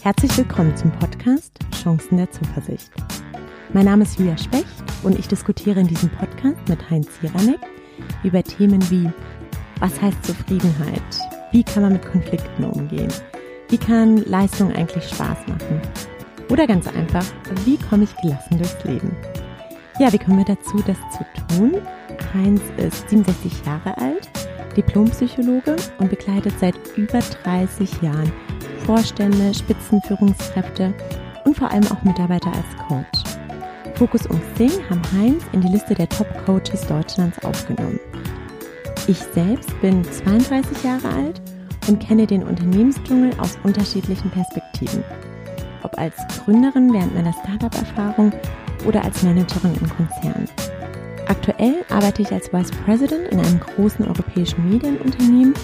Herzlich willkommen zum Podcast Chancen der Zuversicht. Mein Name ist Julia Specht und ich diskutiere in diesem Podcast mit Heinz Jiranek über Themen wie was heißt Zufriedenheit? Wie kann man mit Konflikten umgehen? Wie kann Leistung eigentlich Spaß machen? Oder ganz einfach, wie komme ich gelassen durchs Leben? Ja, wie kommen wir dazu, das zu tun? Heinz ist 67 Jahre alt, Diplompsychologe und begleitet seit über 30 Jahren Vorstände, Spitzenführungskräfte und vor allem auch Mitarbeiter als Coach. Fokus und Sing haben Heinz in die Liste der Top-Coaches Deutschlands aufgenommen. Ich selbst bin 32 Jahre alt und kenne den Unternehmensdschungel aus unterschiedlichen Perspektiven. Ob als Gründerin während meiner Startup-Erfahrung oder als Managerin im Konzern. Aktuell arbeite ich als Vice President in einem großen europäischen Medienunternehmen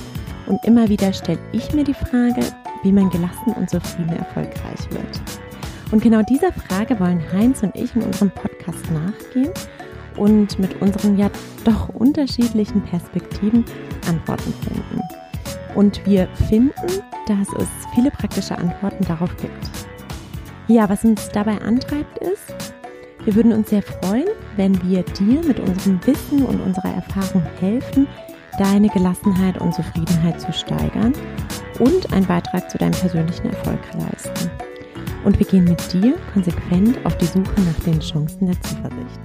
und immer wieder stelle ich mir die Frage, wie man gelassen und zufrieden erfolgreich wird. Und genau dieser Frage wollen Heinz und ich in unserem Podcast nachgehen und mit unseren ja doch unterschiedlichen Perspektiven Antworten finden. Und wir finden, dass es viele praktische Antworten darauf gibt. Ja, was uns dabei antreibt ist, wir würden uns sehr freuen, wenn wir dir mit unserem Wissen und unserer Erfahrung helfen, deine Gelassenheit und Zufriedenheit zu steigern und einen Beitrag zu deinem persönlichen Erfolg leisten. Und wir gehen mit dir konsequent auf die Suche nach den Chancen der Zuversicht.